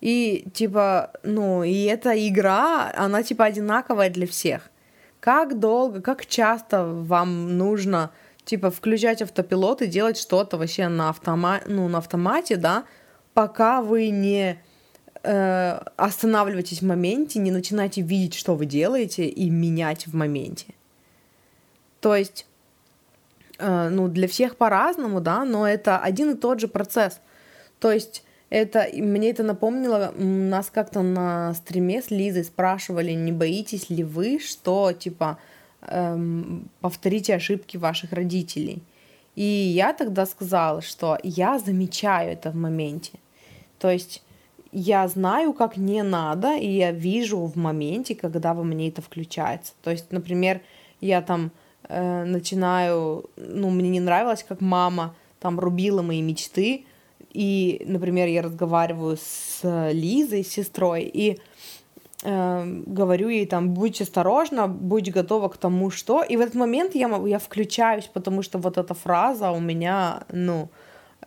И типа, ну, и эта игра, она типа одинаковая для всех. Как долго, как часто вам нужно типа включать автопилот и делать что-то вообще на, автома... ну, на автомате, да, пока вы не э, останавливаетесь в моменте, не начинаете видеть, что вы делаете, и менять в моменте. То есть Э, ну, для всех по-разному, да, но это один и тот же процесс. То есть это, мне это напомнило, нас как-то на стриме с Лизой спрашивали, не боитесь ли вы, что, типа, эм, повторите ошибки ваших родителей. И я тогда сказала, что я замечаю это в моменте. То есть я знаю, как не надо, и я вижу в моменте, когда во мне это включается. То есть, например, я там э, начинаю, ну, мне не нравилось, как мама там рубила мои мечты, и, например, я разговариваю с Лизой, с сестрой, и э, говорю ей там, будь осторожна, будь готова к тому, что. И в этот момент я, я включаюсь, потому что вот эта фраза у меня, ну,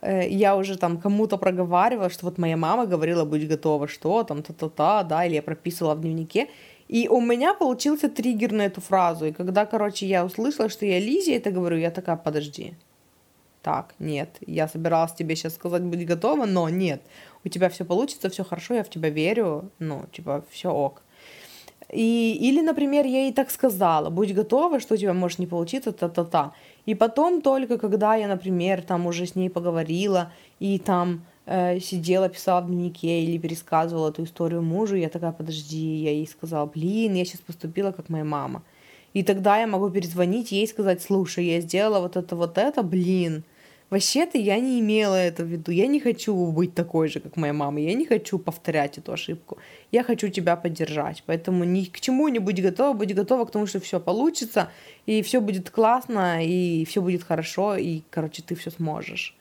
э, я уже там кому-то проговаривала, что вот моя мама говорила, будь готова, что там, та-та-та, да, или я прописывала в дневнике. И у меня получился триггер на эту фразу. И когда, короче, я услышала, что я Лизе это говорю, я такая, подожди. Так, нет, я собиралась тебе сейчас сказать, будь готова, но нет у тебя все получится, все хорошо, я в тебя верю, ну, типа, все ок. И, или, например, я ей так сказала, будь готова, что у тебя может не получиться, та-та-та. И потом только, когда я, например, там уже с ней поговорила и там э, сидела, писала в дневнике или пересказывала эту историю мужу, я такая, подожди, я ей сказала, блин, я сейчас поступила как моя мама. И тогда я могу перезвонить ей и сказать, слушай, я сделала вот это, вот это, блин, Вообще-то я не имела это в виду. Я не хочу быть такой же, как моя мама. Я не хочу повторять эту ошибку. Я хочу тебя поддержать. Поэтому ни к чему не будь готова, будь готова к тому, что все получится, и все будет классно, и все будет хорошо, и, короче, ты все сможешь.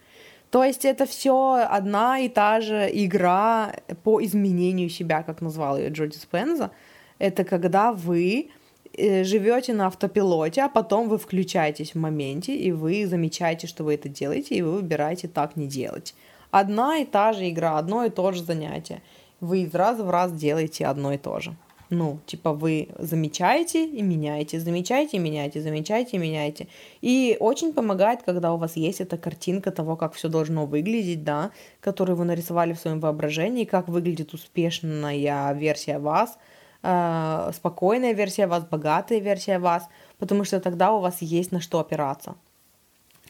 То есть это все одна и та же игра по изменению себя, как назвал ее Джоди Спенза. Это когда вы живете на автопилоте, а потом вы включаетесь в моменте, и вы замечаете, что вы это делаете, и вы выбираете так не делать. Одна и та же игра, одно и то же занятие. Вы из раза в раз делаете одно и то же. Ну, типа вы замечаете и меняете, замечаете и меняете, замечаете и меняете. И очень помогает, когда у вас есть эта картинка того, как все должно выглядеть, да, которую вы нарисовали в своем воображении, как выглядит успешная версия вас – э, спокойная версия вас, богатая версия вас, потому что тогда у вас есть на что опираться.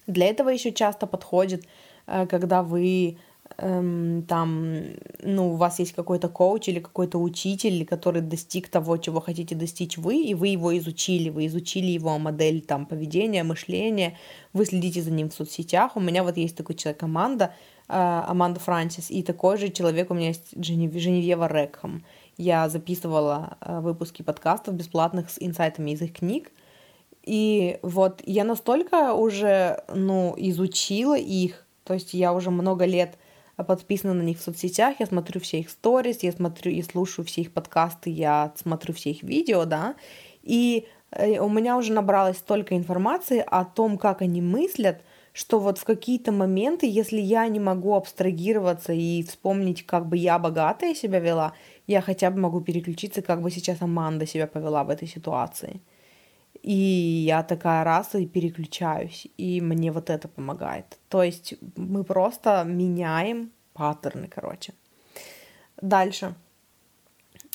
Для этого еще часто подходит, э, когда вы эм, там, ну, у вас есть какой-то коуч или какой-то учитель, который достиг того, чего хотите достичь вы, и вы его изучили, вы изучили его модель там поведения, мышления, вы следите за ним в соцсетях. У меня вот есть такой человек, Аманда, э, Аманда Франсис, и такой же человек у меня есть Женев... Женевьева Рекхам я записывала э, выпуски подкастов бесплатных с инсайтами из их книг. И вот я настолько уже, ну, изучила их, то есть я уже много лет подписана на них в соцсетях, я смотрю все их сторис, я смотрю и слушаю все их подкасты, я смотрю все их видео, да, и э, у меня уже набралось столько информации о том, как они мыслят, что вот в какие-то моменты, если я не могу абстрагироваться и вспомнить, как бы я богатая себя вела, я хотя бы могу переключиться, как бы сейчас Аманда себя повела в этой ситуации. И я такая раз и переключаюсь, и мне вот это помогает. То есть мы просто меняем паттерны, короче. Дальше.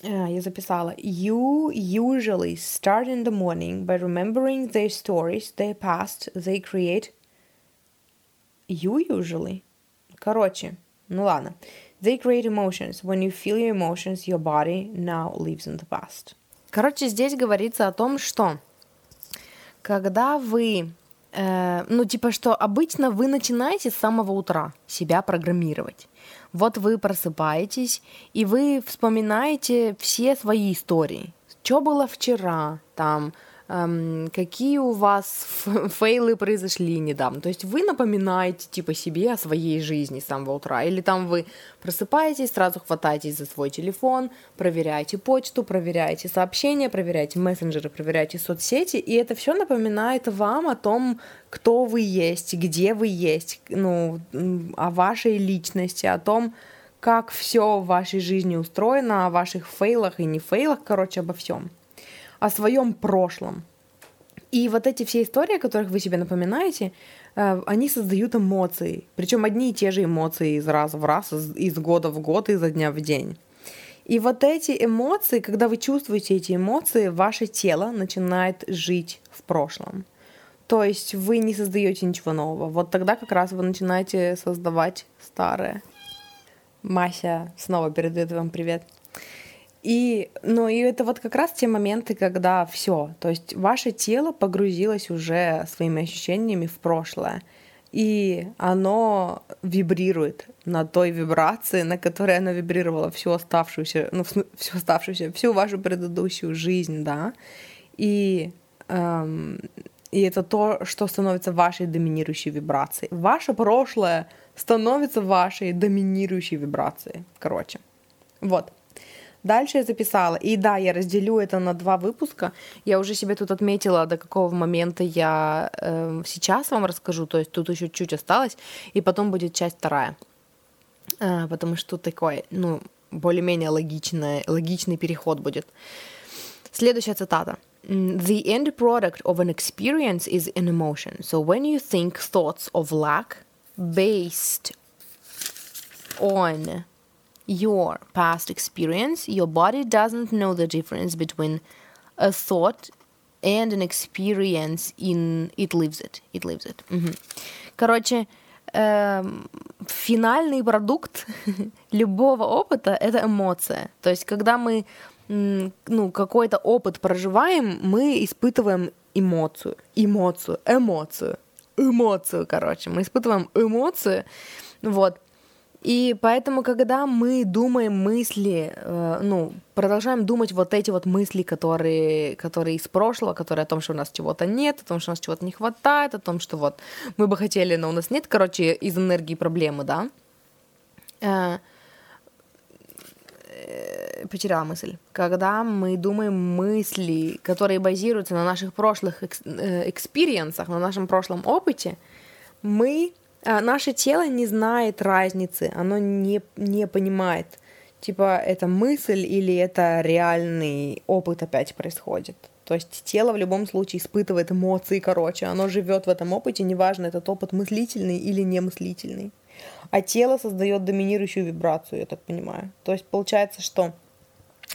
Uh, я записала. You usually start in the morning by remembering their stories, their past, they create. You usually? Короче, ну ладно. They create emotions. When you feel your emotions, your body now lives in the past. Короче, здесь говорится о том, что когда вы, э, ну типа, что обычно вы начинаете с самого утра себя программировать. Вот вы просыпаетесь, и вы вспоминаете все свои истории. Что было вчера, там, какие у вас фейлы произошли недавно. То есть вы напоминаете типа себе о своей жизни с самого утра. Или там вы просыпаетесь, сразу хватаетесь за свой телефон, проверяете почту, проверяете сообщения, проверяете мессенджеры, проверяете соцсети. И это все напоминает вам о том, кто вы есть, где вы есть, ну, о вашей личности, о том, как все в вашей жизни устроено, о ваших фейлах и не фейлах, короче, обо всем о своем прошлом. И вот эти все истории, о которых вы себе напоминаете, э, они создают эмоции. Причем одни и те же эмоции из раза в раз, из года в год, изо дня в день. И вот эти эмоции, когда вы чувствуете эти эмоции, ваше тело начинает жить в прошлом. То есть вы не создаете ничего нового. Вот тогда как раз вы начинаете создавать старое. Мася снова передает вам привет. И, ну, и это вот как раз те моменты, когда все, то есть ваше тело погрузилось уже своими ощущениями в прошлое, и оно вибрирует на той вибрации, на которой оно вибрировало всю оставшуюся, ну, всю оставшуюся, всю вашу предыдущую жизнь, да, и эм, и это то, что становится вашей доминирующей вибрацией. Ваше прошлое становится вашей доминирующей вибрацией. Короче. Вот. Дальше я записала. И да, я разделю это на два выпуска. Я уже себе тут отметила, до какого момента я э, сейчас вам расскажу. То есть тут еще чуть осталось. И потом будет часть вторая. Э, потому что тут такой, ну, более-менее логичный, логичный переход будет. Следующая цитата. The end product of an experience is an emotion. So when you think thoughts of lack based on your past experience, your body doesn't know the difference between a thought and an experience in it lives it. It lives it. Угу. Короче, эм, финальный продукт любого опыта — это эмоция. То есть, когда мы ну, какой-то опыт проживаем, мы испытываем эмоцию, эмоцию, эмоцию, эмоцию, короче. Мы испытываем эмоцию, вот. И поэтому, когда мы думаем мысли, э, ну, продолжаем думать вот эти вот мысли, которые, которые из прошлого, которые о том, что у нас чего-то нет, о том, что у нас чего-то не хватает, о том, что вот мы бы хотели, но у нас нет, короче, из энергии проблемы, да, э, э, потеряла мысль. Когда мы думаем мысли, которые базируются на наших прошлых экс- экспириенсах, на нашем прошлом опыте, мы а, наше тело не знает разницы, оно не, не понимает, типа, это мысль или это реальный опыт опять происходит. То есть тело в любом случае испытывает эмоции, короче, оно живет в этом опыте, неважно, этот опыт мыслительный или немыслительный. А тело создает доминирующую вибрацию, я так понимаю. То есть получается, что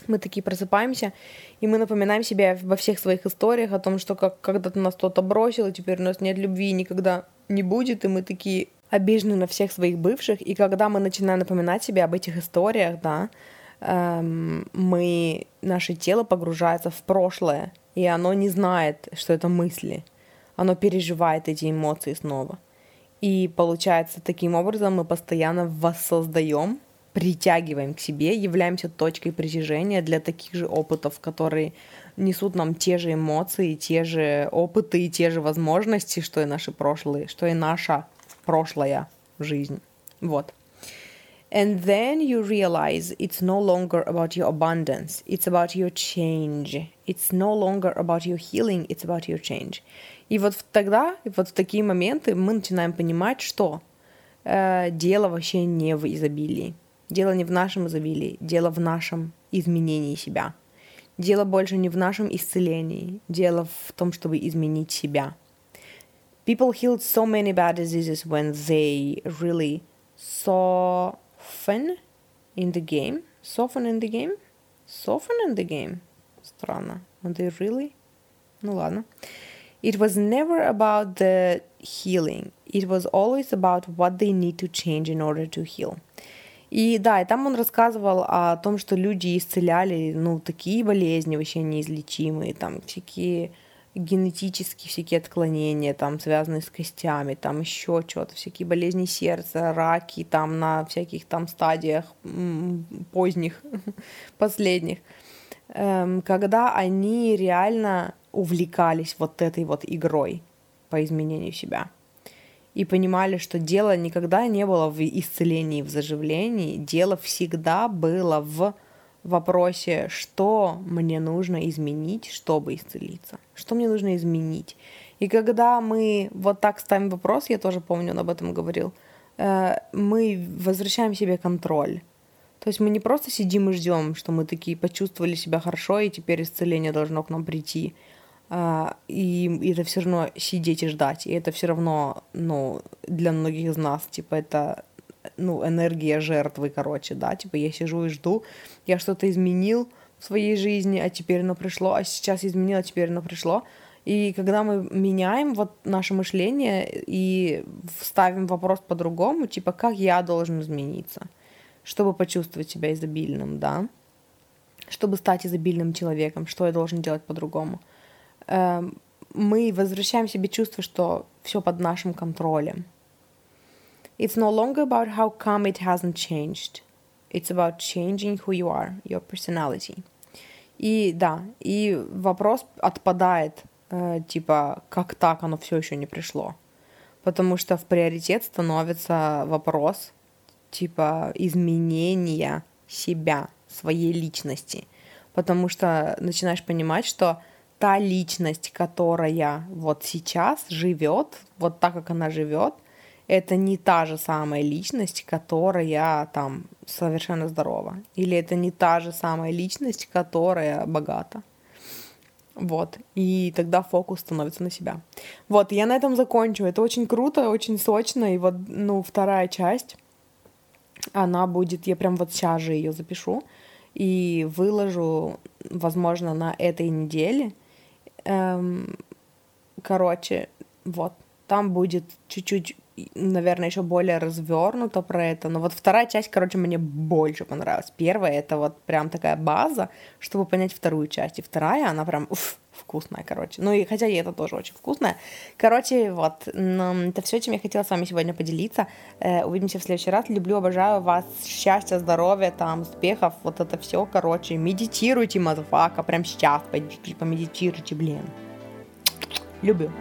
мы такие просыпаемся, и мы напоминаем себе во всех своих историях о том, что как когда-то нас кто-то бросил, и теперь у нас нет любви никогда не будет, и мы такие обижены на всех своих бывших. И когда мы начинаем напоминать себе об этих историях, да, эм, мы, наше тело погружается в прошлое, и оно не знает, что это мысли. Оно переживает эти эмоции снова. И получается, таким образом мы постоянно воссоздаем, притягиваем к себе, являемся точкой притяжения для таких же опытов, которые несут нам те же эмоции, те же опыты и те же возможности, что и наши прошлые, что и наша прошлая жизнь. Вот. And then you realize it's no longer about your abundance, it's about your change. It's no longer about your healing, it's about your change. И вот тогда, вот в такие моменты мы начинаем понимать, что э, дело вообще не в изобилии. Дело не в нашем изобилии, дело в нашем изменении себя. Дело больше не в нашем исцелении, дело в том, чтобы изменить себя. People healed so many bad diseases when they really soften in the game. Soften in the game? Soften in the game? Странно. They really? Ну ладно. It was never about the healing. It was always about what they need to change in order to heal. И да, и там он рассказывал о том, что люди исцеляли, ну, такие болезни вообще неизлечимые, там всякие генетические всякие отклонения, там, связанные с костями, там еще что-то, всякие болезни сердца, раки, там, на всяких там стадиях поздних, последних, эм, когда они реально увлекались вот этой вот игрой по изменению себя и понимали, что дело никогда не было в исцелении, в заживлении, дело всегда было в вопросе, что мне нужно изменить, чтобы исцелиться, что мне нужно изменить. И когда мы вот так ставим вопрос, я тоже помню, он об этом говорил, э, мы возвращаем себе контроль. То есть мы не просто сидим и ждем, что мы такие почувствовали себя хорошо, и теперь исцеление должно к нам прийти. А, и, это все равно сидеть и ждать. И это все равно, ну, для многих из нас, типа, это ну, энергия жертвы, короче, да, типа я сижу и жду, я что-то изменил в своей жизни, а теперь оно пришло, а сейчас изменил, а теперь оно пришло. И когда мы меняем вот наше мышление и ставим вопрос по-другому, типа, как я должен измениться, чтобы почувствовать себя изобильным, да, чтобы стать изобильным человеком, что я должен делать по-другому – мы возвращаем себе чувство, что все под нашим контролем. It's no longer about how come it hasn't changed. It's about changing who you are, your personality. И да, и вопрос отпадает, э, типа, как так оно все еще не пришло. Потому что в приоритет становится вопрос, типа, изменения себя, своей личности. Потому что начинаешь понимать, что та личность, которая вот сейчас живет, вот так, как она живет, это не та же самая личность, которая там совершенно здорова. Или это не та же самая личность, которая богата. Вот. И тогда фокус становится на себя. Вот, я на этом закончу. Это очень круто, очень сочно. И вот, ну, вторая часть, она будет, я прям вот сейчас же ее запишу и выложу, возможно, на этой неделе. Эм, короче, вот, там будет чуть-чуть наверное, еще более развернуто про это. Но вот вторая часть, короче, мне больше понравилась. Первая — это вот прям такая база, чтобы понять вторую часть. И вторая, она прям уф, вкусная, короче. Ну и хотя и это тоже очень вкусная. Короче, вот, это все, чем я хотела с вами сегодня поделиться. Э, увидимся в следующий раз. Люблю, обожаю вас. Счастья, здоровья, там, успехов. Вот это все, короче. Медитируйте, motherfucker. Прям сейчас пойдите, помедитируйте, блин. Люблю.